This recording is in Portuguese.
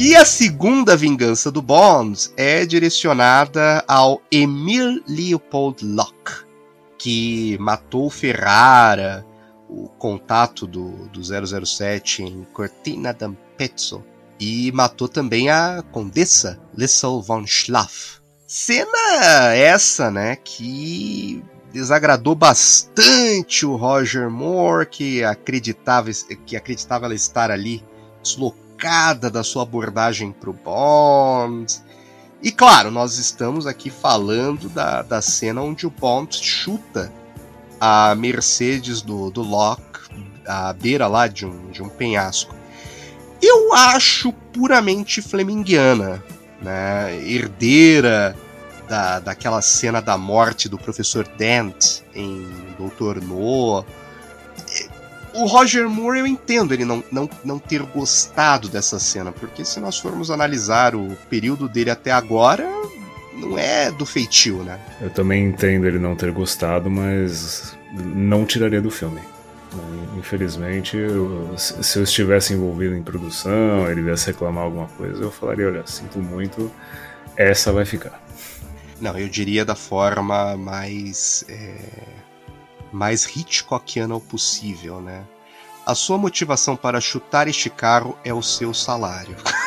E a segunda vingança do Bond é direcionada ao Emil Leopold Locke, que matou Ferrara, o contato do, do 007 em Cortina d'Ampezzo, e matou também a Condessa Lissel von Schlaff. Cena essa, né, que desagradou bastante o Roger Moore, que acreditava, que acreditava ela estar ali deslocada da sua abordagem para o Bond. E claro, nós estamos aqui falando da, da cena onde o Bond chuta a Mercedes do, do Locke à beira lá de um, de um penhasco. Eu acho puramente flemingiana, né? Herdeira da, daquela cena da morte do professor Dent em Doutor No. O Roger Moore eu entendo ele não, não, não ter gostado dessa cena, porque se nós formos analisar o período dele até agora, não é do feitio, né? Eu também entendo ele não ter gostado, mas não tiraria do filme. Infelizmente, eu, se eu estivesse envolvido em produção, ele viesse reclamar alguma coisa, eu falaria: olha, sinto muito, essa vai ficar. Não, eu diria da forma mais. É, mais Hitchcockiana possível, né? A sua motivação para chutar este carro é o seu salário.